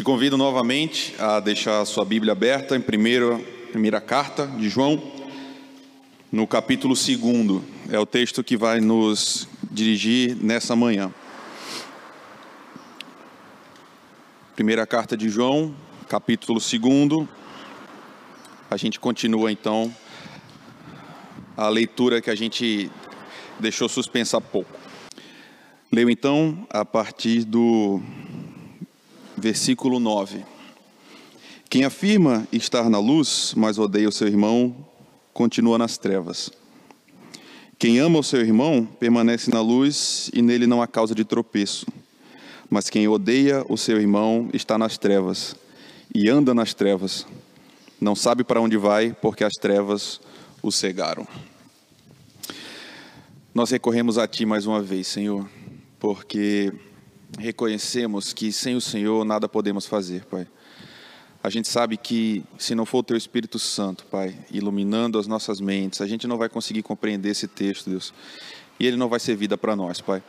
Te convido novamente a deixar a sua Bíblia aberta em primeira, primeira carta de João, no capítulo 2. É o texto que vai nos dirigir nessa manhã. Primeira carta de João, capítulo 2. A gente continua então a leitura que a gente deixou suspensa há pouco. Leio então a partir do versículo 9. Quem afirma estar na luz, mas odeia o seu irmão, continua nas trevas. Quem ama o seu irmão permanece na luz e nele não há causa de tropeço. Mas quem odeia o seu irmão está nas trevas e anda nas trevas. Não sabe para onde vai, porque as trevas o cegaram. Nós recorremos a Ti mais uma vez, Senhor, porque reconhecemos que sem o Senhor nada podemos fazer, Pai. A gente sabe que se não for o Teu Espírito Santo, Pai, iluminando as nossas mentes, a gente não vai conseguir compreender esse texto, Deus. E ele não vai ser vida para nós, Pai.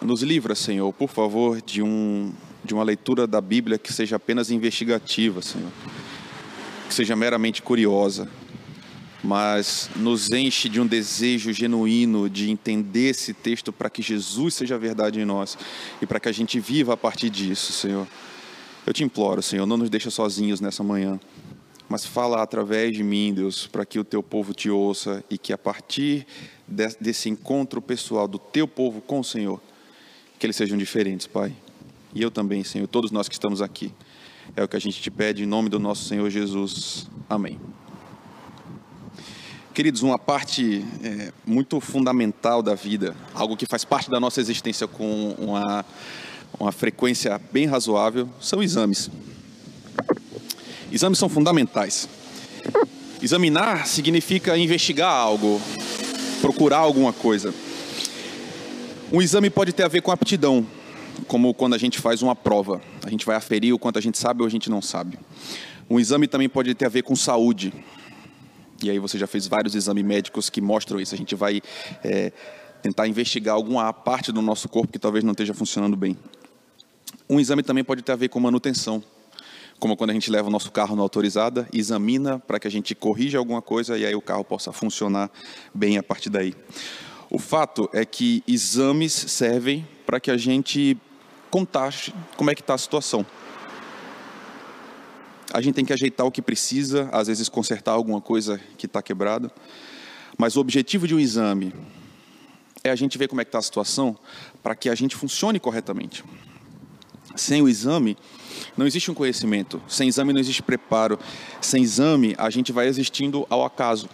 Nos livra, Senhor, por favor, de, um, de uma leitura da Bíblia que seja apenas investigativa, Senhor. Que seja meramente curiosa, mas nos enche de um desejo genuíno de entender esse texto para que Jesus seja verdade em nós e para que a gente viva a partir disso, Senhor. Eu te imploro, Senhor, não nos deixa sozinhos nessa manhã, mas fala através de mim, Deus, para que o teu povo te ouça e que a partir desse encontro pessoal do teu povo com o Senhor, que eles sejam diferentes, Pai. E eu também, Senhor, todos nós que estamos aqui. É o que a gente te pede em nome do nosso Senhor Jesus. Amém. Queridos, uma parte é, muito fundamental da vida, algo que faz parte da nossa existência com uma, uma frequência bem razoável, são exames. Exames são fundamentais. Examinar significa investigar algo, procurar alguma coisa. Um exame pode ter a ver com aptidão, como quando a gente faz uma prova. A gente vai aferir o quanto a gente sabe ou a gente não sabe. Um exame também pode ter a ver com saúde. E aí você já fez vários exames médicos que mostram isso. A gente vai é, tentar investigar alguma parte do nosso corpo que talvez não esteja funcionando bem. Um exame também pode ter a ver com manutenção, como quando a gente leva o nosso carro na autorizada, examina para que a gente corrija alguma coisa e aí o carro possa funcionar bem a partir daí. O fato é que exames servem para que a gente contate como é que está a situação a gente tem que ajeitar o que precisa, às vezes consertar alguma coisa que está quebrada. Mas o objetivo de um exame é a gente ver como é que está a situação para que a gente funcione corretamente. Sem o exame, não existe um conhecimento. Sem exame não existe preparo. Sem exame, a gente vai existindo ao acaso.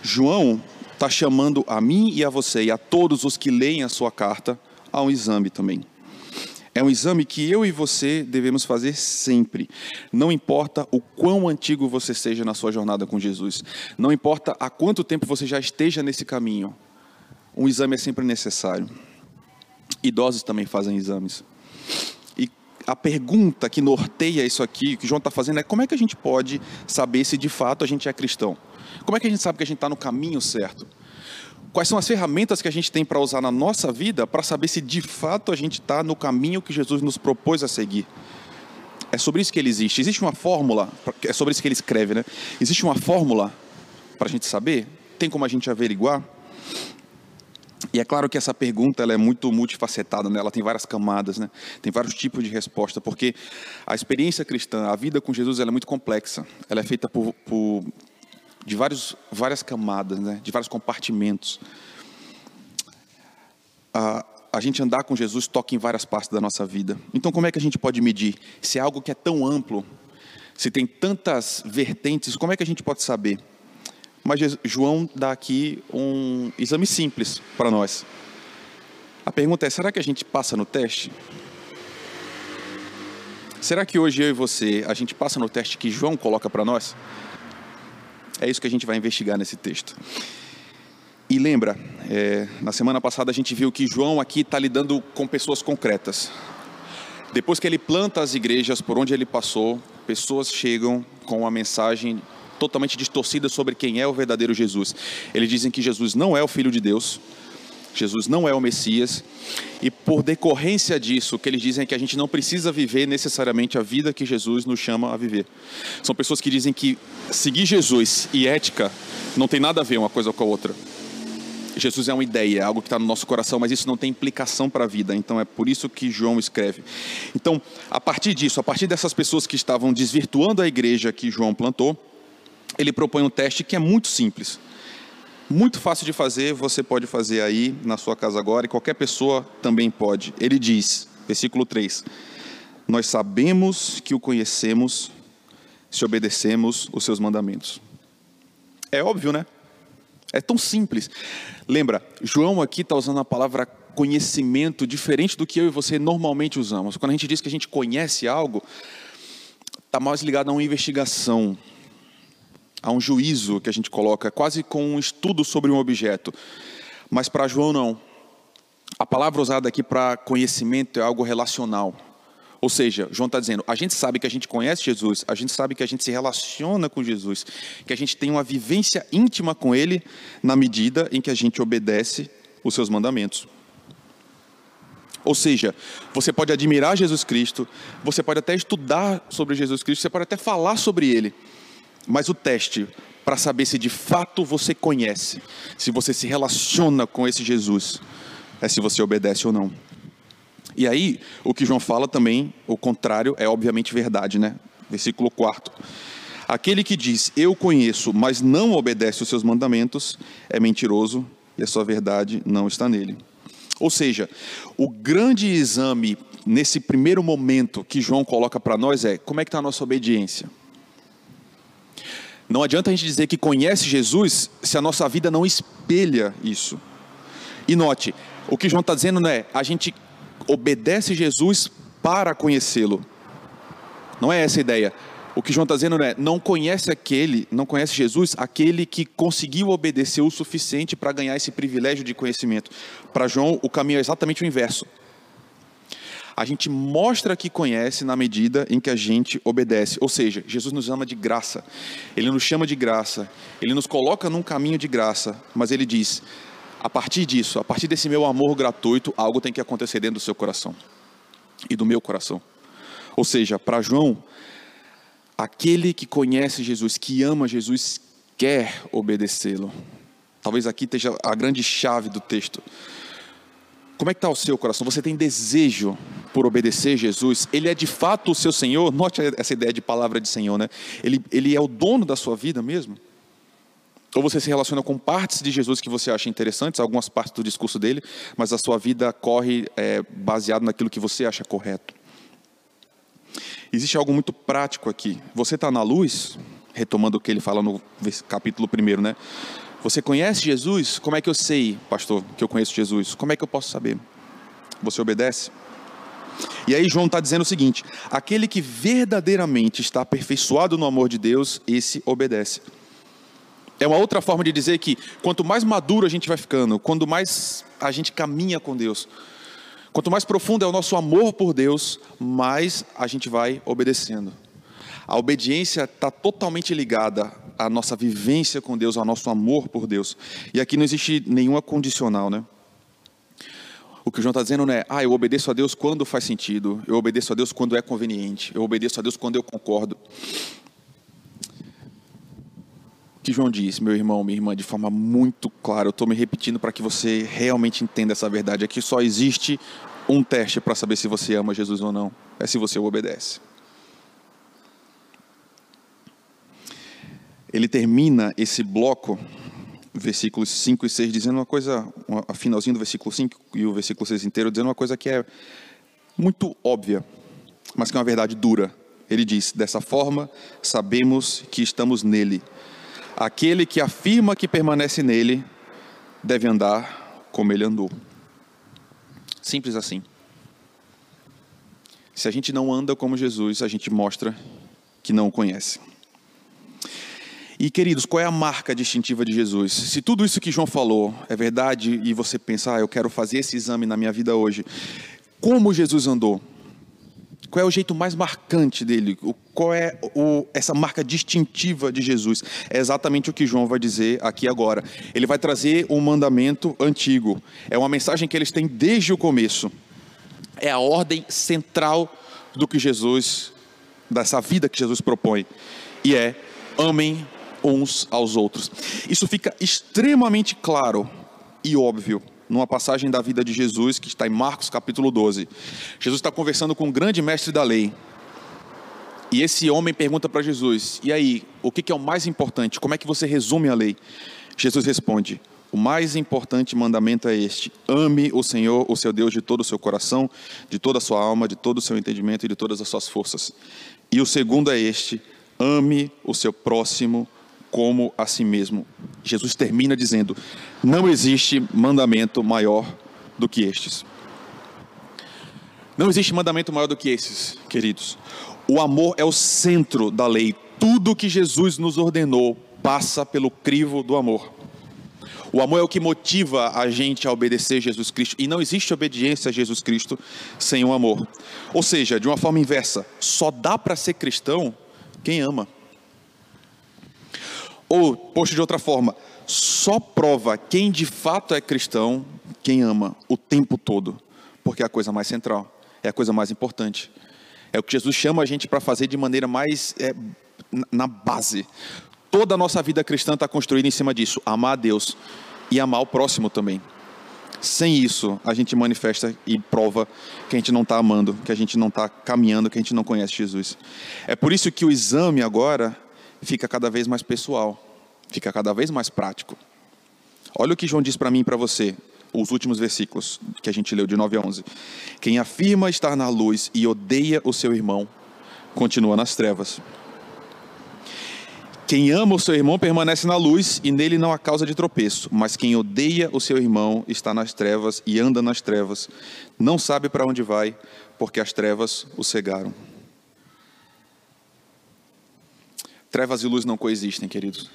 João está chamando a mim e a você e a todos os que leem a sua carta a um exame também. É um exame que eu e você devemos fazer sempre. Não importa o quão antigo você seja na sua jornada com Jesus, não importa há quanto tempo você já esteja nesse caminho, um exame é sempre necessário. Idosos também fazem exames. E a pergunta que norteia isso aqui, que João está fazendo, é como é que a gente pode saber se de fato a gente é cristão? Como é que a gente sabe que a gente está no caminho certo? Quais são as ferramentas que a gente tem para usar na nossa vida para saber se de fato a gente está no caminho que Jesus nos propôs a seguir? É sobre isso que ele existe. Existe uma fórmula, é sobre isso que ele escreve, né? Existe uma fórmula para a gente saber? Tem como a gente averiguar? E é claro que essa pergunta ela é muito multifacetada, né? ela tem várias camadas, né? tem vários tipos de resposta, porque a experiência cristã, a vida com Jesus, ela é muito complexa. Ela é feita por, por de vários, várias camadas, né? de vários compartimentos. A, a gente andar com Jesus toca em várias partes da nossa vida. Então, como é que a gente pode medir? Se é algo que é tão amplo, se tem tantas vertentes, como é que a gente pode saber? Mas João dá aqui um exame simples para nós. A pergunta é: será que a gente passa no teste? Será que hoje eu e você, a gente passa no teste que João coloca para nós? É isso que a gente vai investigar nesse texto. E lembra, é, na semana passada a gente viu que João aqui está lidando com pessoas concretas. Depois que ele planta as igrejas por onde ele passou, pessoas chegam com uma mensagem totalmente distorcida sobre quem é o verdadeiro Jesus. Eles dizem que Jesus não é o Filho de Deus, Jesus não é o Messias, e por decorrência disso, que eles dizem é que a gente não precisa viver necessariamente a vida que Jesus nos chama a viver. São pessoas que dizem que seguir Jesus e ética não tem nada a ver uma coisa com a outra. Jesus é uma ideia, é algo que está no nosso coração, mas isso não tem implicação para a vida. Então é por isso que João escreve. Então, a partir disso, a partir dessas pessoas que estavam desvirtuando a igreja que João plantou, ele propõe um teste que é muito simples. Muito fácil de fazer, você pode fazer aí na sua casa agora e qualquer pessoa também pode. Ele diz, versículo 3: Nós sabemos que o conhecemos se obedecemos os seus mandamentos. É óbvio, né? É tão simples. Lembra, João aqui está usando a palavra conhecimento diferente do que eu e você normalmente usamos. Quando a gente diz que a gente conhece algo, está mais ligado a uma investigação, a um juízo que a gente coloca, quase com um estudo sobre um objeto. Mas para João, não. A palavra usada aqui para conhecimento é algo relacional. Ou seja, João está dizendo: a gente sabe que a gente conhece Jesus, a gente sabe que a gente se relaciona com Jesus, que a gente tem uma vivência íntima com Ele, na medida em que a gente obedece os seus mandamentos. Ou seja, você pode admirar Jesus Cristo, você pode até estudar sobre Jesus Cristo, você pode até falar sobre Ele, mas o teste para saber se de fato você conhece, se você se relaciona com esse Jesus, é se você obedece ou não. E aí, o que João fala também, o contrário, é obviamente verdade, né? Versículo 4. Aquele que diz, eu conheço, mas não obedece os seus mandamentos, é mentiroso e a sua verdade não está nele. Ou seja, o grande exame nesse primeiro momento que João coloca para nós é como é que está a nossa obediência. Não adianta a gente dizer que conhece Jesus se a nossa vida não espelha isso. E note, o que João está dizendo não é a gente obedece Jesus para conhecê-lo. Não é essa a ideia. O que João está dizendo não é não conhece aquele, não conhece Jesus, aquele que conseguiu obedecer o suficiente para ganhar esse privilégio de conhecimento. Para João, o caminho é exatamente o inverso a gente mostra que conhece na medida em que a gente obedece. Ou seja, Jesus nos ama de graça, Ele nos chama de graça, Ele nos coloca num caminho de graça, mas Ele diz: a partir disso, a partir desse meu amor gratuito, algo tem que acontecer dentro do seu coração e do meu coração. Ou seja, para João, aquele que conhece Jesus, que ama Jesus, quer obedecê-lo. Talvez aqui esteja a grande chave do texto. Como é que está o seu coração? Você tem desejo por obedecer Jesus? Ele é de fato o seu Senhor? Note essa ideia de palavra de Senhor, né? Ele, ele é o dono da sua vida mesmo? Ou você se relaciona com partes de Jesus que você acha interessantes, algumas partes do discurso dele, mas a sua vida corre é, baseado naquilo que você acha correto? Existe algo muito prático aqui. Você está na luz, retomando o que ele fala no capítulo 1, né? Você conhece Jesus? Como é que eu sei, pastor, que eu conheço Jesus? Como é que eu posso saber? Você obedece? E aí João está dizendo o seguinte: aquele que verdadeiramente está aperfeiçoado no amor de Deus, esse obedece. É uma outra forma de dizer que quanto mais maduro a gente vai ficando, quanto mais a gente caminha com Deus, quanto mais profundo é o nosso amor por Deus, mais a gente vai obedecendo. A obediência está totalmente ligada à nossa vivência com Deus, ao nosso amor por Deus. E aqui não existe nenhuma condicional, né? O que o João está dizendo não é, ah, eu obedeço a Deus quando faz sentido, eu obedeço a Deus quando é conveniente, eu obedeço a Deus quando eu concordo. O que João diz, meu irmão, minha irmã, de forma muito clara, eu estou me repetindo para que você realmente entenda essa verdade. Aqui só existe um teste para saber se você ama Jesus ou não, é se você o obedece. Ele termina esse bloco, versículos 5 e 6, dizendo uma coisa, a finalzinho do versículo 5 e o versículo 6 inteiro, dizendo uma coisa que é muito óbvia, mas que é uma verdade dura. Ele diz: Dessa forma, sabemos que estamos nele. Aquele que afirma que permanece nele deve andar como ele andou. Simples assim. Se a gente não anda como Jesus, a gente mostra que não o conhece. E queridos, qual é a marca distintiva de Jesus? Se tudo isso que João falou é verdade e você pensar, ah, eu quero fazer esse exame na minha vida hoje, como Jesus andou? Qual é o jeito mais marcante dele? Qual é o, essa marca distintiva de Jesus? É exatamente o que João vai dizer aqui agora. Ele vai trazer um mandamento antigo. É uma mensagem que eles têm desde o começo. É a ordem central do que Jesus, dessa vida que Jesus propõe. E é: amem uns aos outros. Isso fica extremamente claro e óbvio numa passagem da vida de Jesus que está em Marcos capítulo 12. Jesus está conversando com um grande mestre da lei. E esse homem pergunta para Jesus: E aí, o que é o mais importante? Como é que você resume a lei? Jesus responde: O mais importante mandamento é este: ame o Senhor, o seu Deus, de todo o seu coração, de toda a sua alma, de todo o seu entendimento e de todas as suas forças. E o segundo é este: ame o seu próximo como a si mesmo. Jesus termina dizendo: Não existe mandamento maior do que estes. Não existe mandamento maior do que esses, queridos. O amor é o centro da lei. Tudo que Jesus nos ordenou passa pelo crivo do amor. O amor é o que motiva a gente a obedecer Jesus Cristo. E não existe obediência a Jesus Cristo sem o amor. Ou seja, de uma forma inversa, só dá para ser cristão quem ama. Ou, posto de outra forma, só prova quem de fato é cristão quem ama o tempo todo, porque é a coisa mais central, é a coisa mais importante. É o que Jesus chama a gente para fazer de maneira mais é, na base. Toda a nossa vida cristã está construída em cima disso: amar a Deus e amar o próximo também. Sem isso, a gente manifesta e prova que a gente não está amando, que a gente não está caminhando, que a gente não conhece Jesus. É por isso que o exame agora fica cada vez mais pessoal, fica cada vez mais prático. Olha o que João diz para mim e para você, os últimos versículos que a gente leu, de 9 a 11. Quem afirma estar na luz e odeia o seu irmão, continua nas trevas. Quem ama o seu irmão permanece na luz e nele não há causa de tropeço, mas quem odeia o seu irmão está nas trevas e anda nas trevas, não sabe para onde vai, porque as trevas o cegaram. Trevas e luz não coexistem, queridos.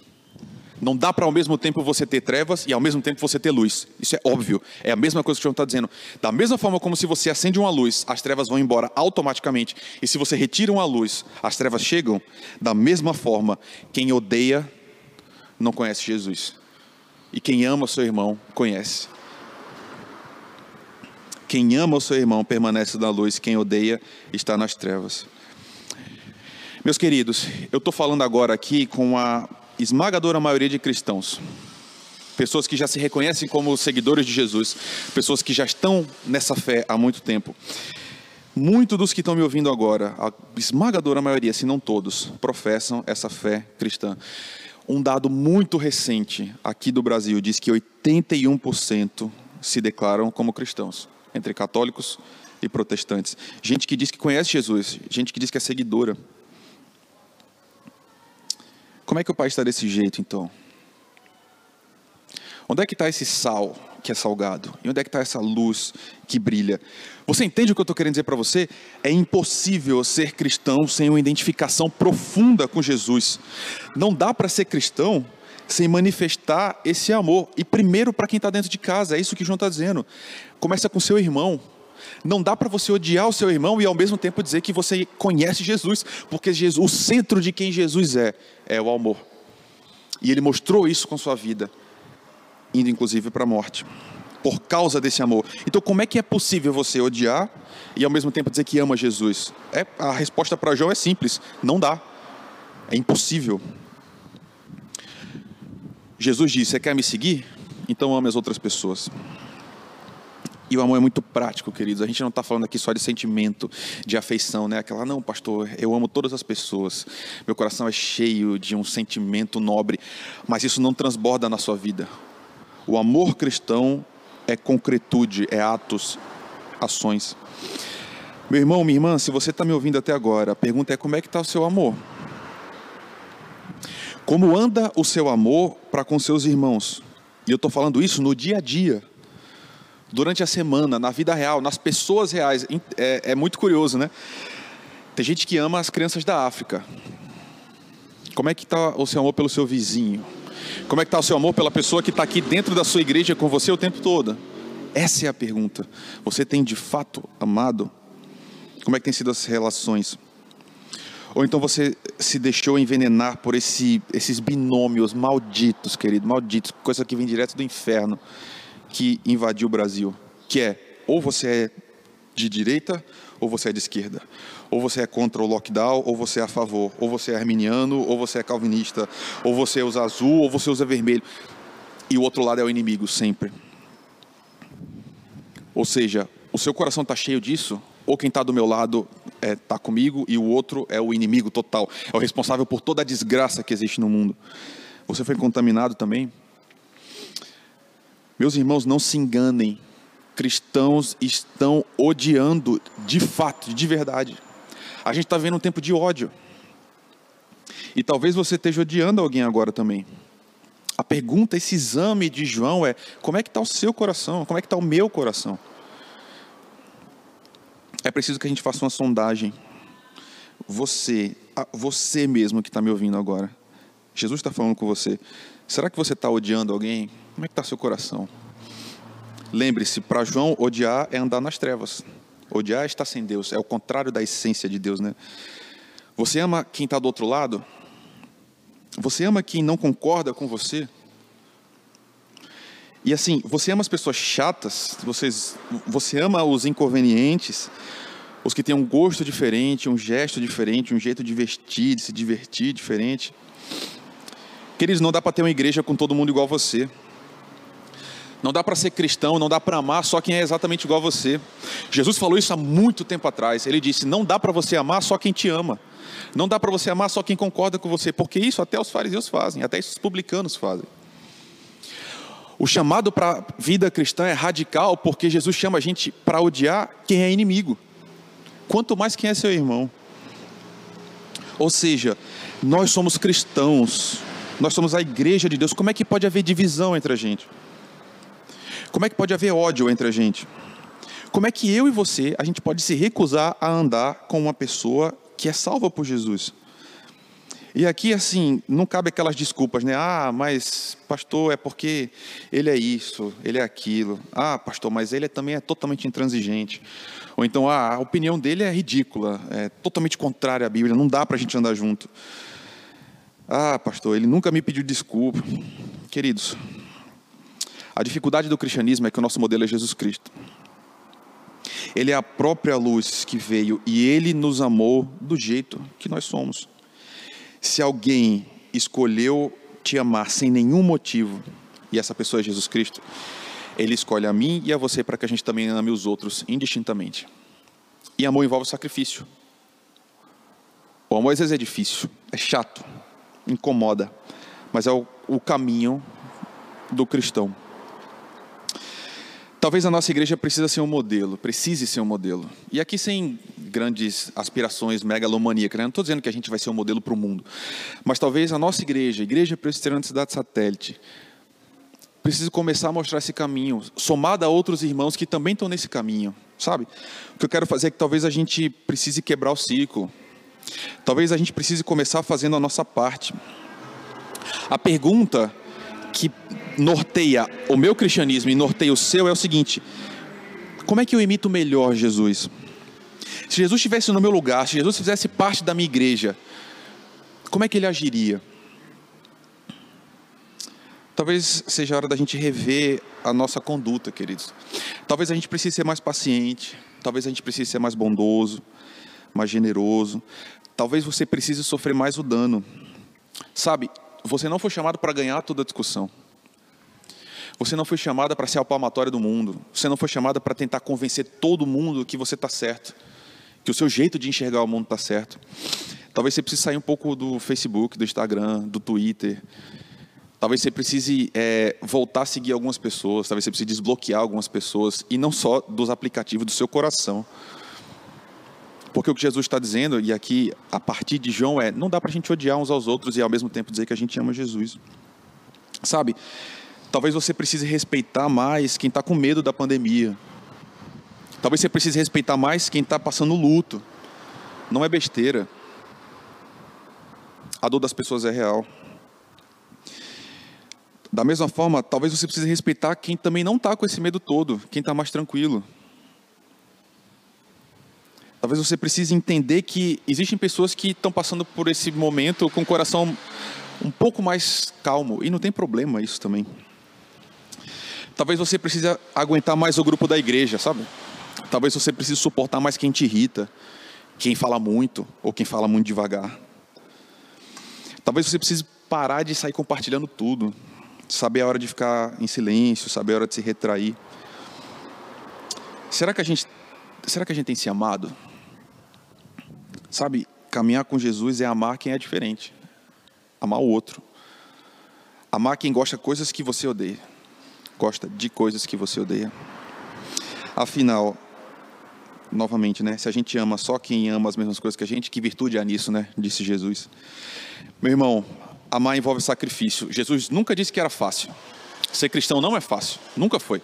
Não dá para ao mesmo tempo você ter trevas e ao mesmo tempo você ter luz. Isso é óbvio. É a mesma coisa que o João está dizendo. Da mesma forma como se você acende uma luz, as trevas vão embora automaticamente. E se você retira uma luz, as trevas chegam. Da mesma forma, quem odeia não conhece Jesus. E quem ama seu irmão conhece. Quem ama o seu irmão permanece na luz, quem odeia está nas trevas. Meus queridos, eu estou falando agora aqui com a esmagadora maioria de cristãos, pessoas que já se reconhecem como seguidores de Jesus, pessoas que já estão nessa fé há muito tempo. Muitos dos que estão me ouvindo agora, a esmagadora maioria, se não todos, professam essa fé cristã. Um dado muito recente aqui do Brasil diz que 81% se declaram como cristãos, entre católicos e protestantes. Gente que diz que conhece Jesus, gente que diz que é seguidora. Como é que o país está desse jeito, então? Onde é que está esse sal que é salgado? E onde é que está essa luz que brilha? Você entende o que eu estou querendo dizer para você? É impossível ser cristão sem uma identificação profunda com Jesus. Não dá para ser cristão sem manifestar esse amor. E primeiro para quem está dentro de casa, é isso que João está dizendo. Começa com seu irmão. Não dá para você odiar o seu irmão e ao mesmo tempo dizer que você conhece Jesus, porque Jesus, o centro de quem Jesus é, é o amor. E ele mostrou isso com sua vida, indo inclusive para a morte, por causa desse amor. Então, como é que é possível você odiar e ao mesmo tempo dizer que ama Jesus? É, a resposta para João é simples: não dá. É impossível. Jesus disse: Você quer me seguir? Então ame as outras pessoas. E o amor é muito prático, queridos. A gente não está falando aqui só de sentimento, de afeição, né? Aquela, não, pastor, eu amo todas as pessoas. Meu coração é cheio de um sentimento nobre, mas isso não transborda na sua vida. O amor cristão é concretude, é atos, ações. Meu irmão, minha irmã, se você está me ouvindo até agora, a pergunta é como é que está o seu amor? Como anda o seu amor para com seus irmãos? E eu estou falando isso no dia a dia durante a semana, na vida real, nas pessoas reais. É, é, muito curioso, né? Tem gente que ama as crianças da África. Como é que está o seu amor pelo seu vizinho? Como é que está o seu amor pela pessoa que está aqui dentro da sua igreja com você o tempo todo? Essa é a pergunta. Você tem de fato amado? Como é que tem sido as relações? Ou então você se deixou envenenar por esse, esses binômios malditos, querido, malditos, coisa que vem direto do inferno, que invadiu o Brasil, que é ou você é de direita ou você é de esquerda. Ou você é contra o lockdown, ou você é a favor. Ou você é arminiano, ou você é calvinista. Ou você usa azul, ou você usa vermelho. E o outro lado é o inimigo, sempre. Ou seja, o seu coração está cheio disso, ou quem está do meu lado está é, tá comigo e o outro é o inimigo total, é o responsável por toda a desgraça que existe no mundo. Você foi contaminado também? Meus irmãos, não se enganem. Cristãos estão odiando de fato, de verdade. A gente está vendo um tempo de ódio. E talvez você esteja odiando alguém agora também. A pergunta, esse exame de João é: como é que está o seu coração? Como é que está o meu coração? é preciso que a gente faça uma sondagem. Você, você mesmo que está me ouvindo agora, Jesus está falando com você. Será que você está odiando alguém? Como é que está seu coração? Lembre-se, para João, odiar é andar nas trevas. Odiar é estar sem Deus, é o contrário da essência de Deus, né? Você ama quem está do outro lado? Você ama quem não concorda com você? E assim, você ama as pessoas chatas, vocês, você ama os inconvenientes, os que têm um gosto diferente, um gesto diferente, um jeito de vestir, de se divertir diferente. Queridos, não dá para ter uma igreja com todo mundo igual você. Não dá para ser cristão, não dá para amar só quem é exatamente igual a você. Jesus falou isso há muito tempo atrás. Ele disse: Não dá para você amar só quem te ama. Não dá para você amar só quem concorda com você, porque isso até os fariseus fazem, até os publicanos fazem. O chamado para a vida cristã é radical porque Jesus chama a gente para odiar quem é inimigo, quanto mais quem é seu irmão. Ou seja, nós somos cristãos, nós somos a igreja de Deus. Como é que pode haver divisão entre a gente? Como é que pode haver ódio entre a gente? Como é que eu e você, a gente pode se recusar a andar com uma pessoa que é salva por Jesus? E aqui, assim, não cabe aquelas desculpas, né? Ah, mas, pastor, é porque ele é isso, ele é aquilo. Ah, pastor, mas ele também é totalmente intransigente. Ou então, ah, a opinião dele é ridícula, é totalmente contrária à Bíblia, não dá para a gente andar junto. Ah, pastor, ele nunca me pediu desculpa. Queridos, a dificuldade do cristianismo é que o nosso modelo é Jesus Cristo. Ele é a própria luz que veio e ele nos amou do jeito que nós somos. Se alguém escolheu te amar sem nenhum motivo, e essa pessoa é Jesus Cristo, ele escolhe a mim e a você para que a gente também ame os outros indistintamente. E amor envolve sacrifício. O amor às vezes é difícil, é chato, incomoda, mas é o, o caminho do cristão. Talvez a nossa igreja precise ser um modelo, precise ser um modelo. E aqui sem grandes aspirações megalomaníacas, né? não estou dizendo que a gente vai ser um modelo para o mundo, mas talvez a nossa igreja, a Igreja Presbiteriana da Cidade Satélite, precise começar a mostrar esse caminho, somado a outros irmãos que também estão nesse caminho, sabe? O que eu quero fazer é que talvez a gente precise quebrar o ciclo, talvez a gente precise começar fazendo a nossa parte. A pergunta que norteia o meu cristianismo e norteia o seu é o seguinte: como é que eu imito melhor Jesus? Se Jesus estivesse no meu lugar, se Jesus fizesse parte da minha igreja, como é que ele agiria? Talvez seja a hora da gente rever a nossa conduta, queridos. Talvez a gente precise ser mais paciente, talvez a gente precise ser mais bondoso, mais generoso. Talvez você precise sofrer mais o dano. Sabe, você não foi chamado para ganhar toda a discussão. Você não foi chamada para ser a palmatória do mundo. Você não foi chamada para tentar convencer todo mundo que você está certo, que o seu jeito de enxergar o mundo está certo. Talvez você precise sair um pouco do Facebook, do Instagram, do Twitter. Talvez você precise é, voltar a seguir algumas pessoas. Talvez você precise desbloquear algumas pessoas e não só dos aplicativos do seu coração. Porque o que Jesus está dizendo, e aqui a partir de João, é: não dá para a gente odiar uns aos outros e ao mesmo tempo dizer que a gente ama Jesus. Sabe? Talvez você precise respeitar mais quem está com medo da pandemia. Talvez você precise respeitar mais quem está passando luto. Não é besteira. A dor das pessoas é real. Da mesma forma, talvez você precise respeitar quem também não está com esse medo todo, quem está mais tranquilo. Talvez você precise entender que existem pessoas que estão passando por esse momento com o coração um pouco mais calmo, e não tem problema isso também. Talvez você precise aguentar mais o grupo da igreja, sabe? Talvez você precise suportar mais quem te irrita, quem fala muito ou quem fala muito devagar. Talvez você precise parar de sair compartilhando tudo, saber a hora de ficar em silêncio, saber a hora de se retrair. Será que a gente, será que a gente tem se amado? Sabe, caminhar com Jesus é amar quem é diferente, amar o outro, amar quem gosta de coisas que você odeia, gosta de coisas que você odeia. Afinal, novamente, né? Se a gente ama só quem ama as mesmas coisas que a gente, que virtude há nisso, né? Disse Jesus. Meu irmão, amar envolve sacrifício. Jesus nunca disse que era fácil. Ser cristão não é fácil, nunca foi.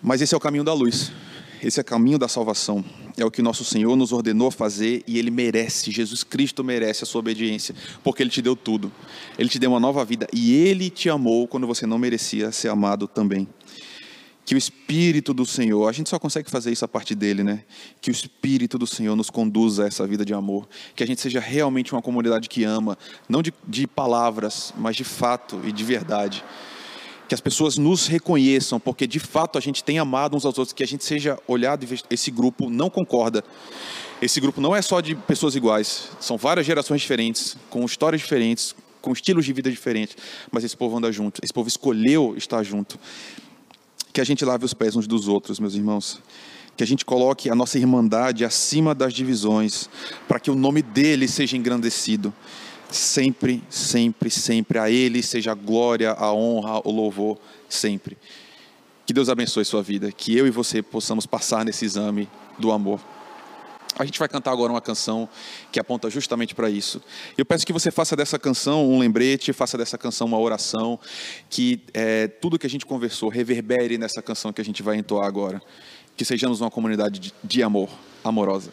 Mas esse é o caminho da luz. Esse é o caminho da salvação. É o que nosso Senhor nos ordenou fazer e Ele merece, Jesus Cristo merece a sua obediência, porque Ele te deu tudo. Ele te deu uma nova vida e Ele te amou quando você não merecia ser amado também. Que o Espírito do Senhor, a gente só consegue fazer isso a partir dele, né? Que o Espírito do Senhor nos conduza a essa vida de amor. Que a gente seja realmente uma comunidade que ama, não de, de palavras, mas de fato e de verdade que as pessoas nos reconheçam, porque de fato a gente tem amado uns aos outros, que a gente seja olhado e esse grupo não concorda. Esse grupo não é só de pessoas iguais, são várias gerações diferentes, com histórias diferentes, com estilos de vida diferentes, mas esse povo anda junto, esse povo escolheu estar junto. Que a gente lave os pés uns dos outros, meus irmãos. Que a gente coloque a nossa irmandade acima das divisões, para que o nome dele seja engrandecido sempre, sempre, sempre. A Ele seja a glória, a honra, o louvor, sempre. Que Deus abençoe sua vida, que eu e você possamos passar nesse exame do amor. A gente vai cantar agora uma canção que aponta justamente para isso. Eu peço que você faça dessa canção um lembrete, faça dessa canção uma oração, que é, tudo que a gente conversou reverbere nessa canção que a gente vai entoar agora. Que sejamos uma comunidade de, de amor, amorosa.